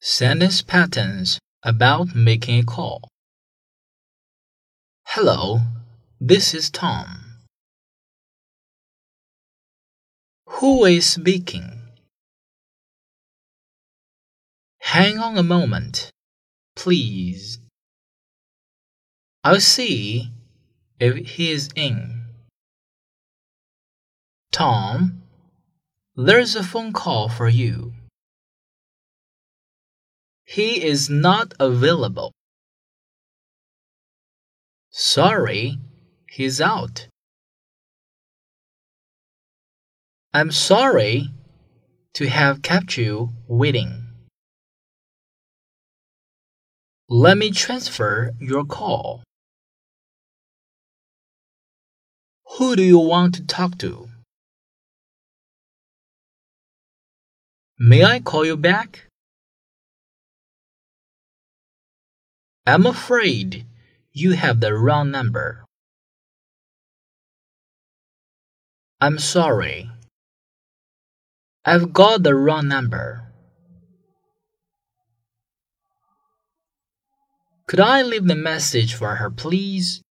Sentence patterns about making a call. Hello, this is Tom. Who is speaking? Hang on a moment, please. I'll see if he is in. Tom, there's a phone call for you. He is not available. Sorry, he's out. I'm sorry to have kept you waiting. Let me transfer your call. Who do you want to talk to? May I call you back? I'm afraid you have the wrong number. I'm sorry. I've got the wrong number. Could I leave the message for her, please?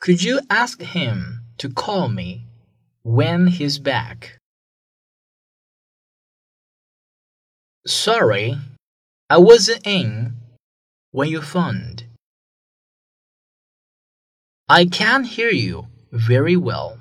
Could you ask him to call me when he's back? Sorry, I wasn't in when you phoned. I can't hear you very well.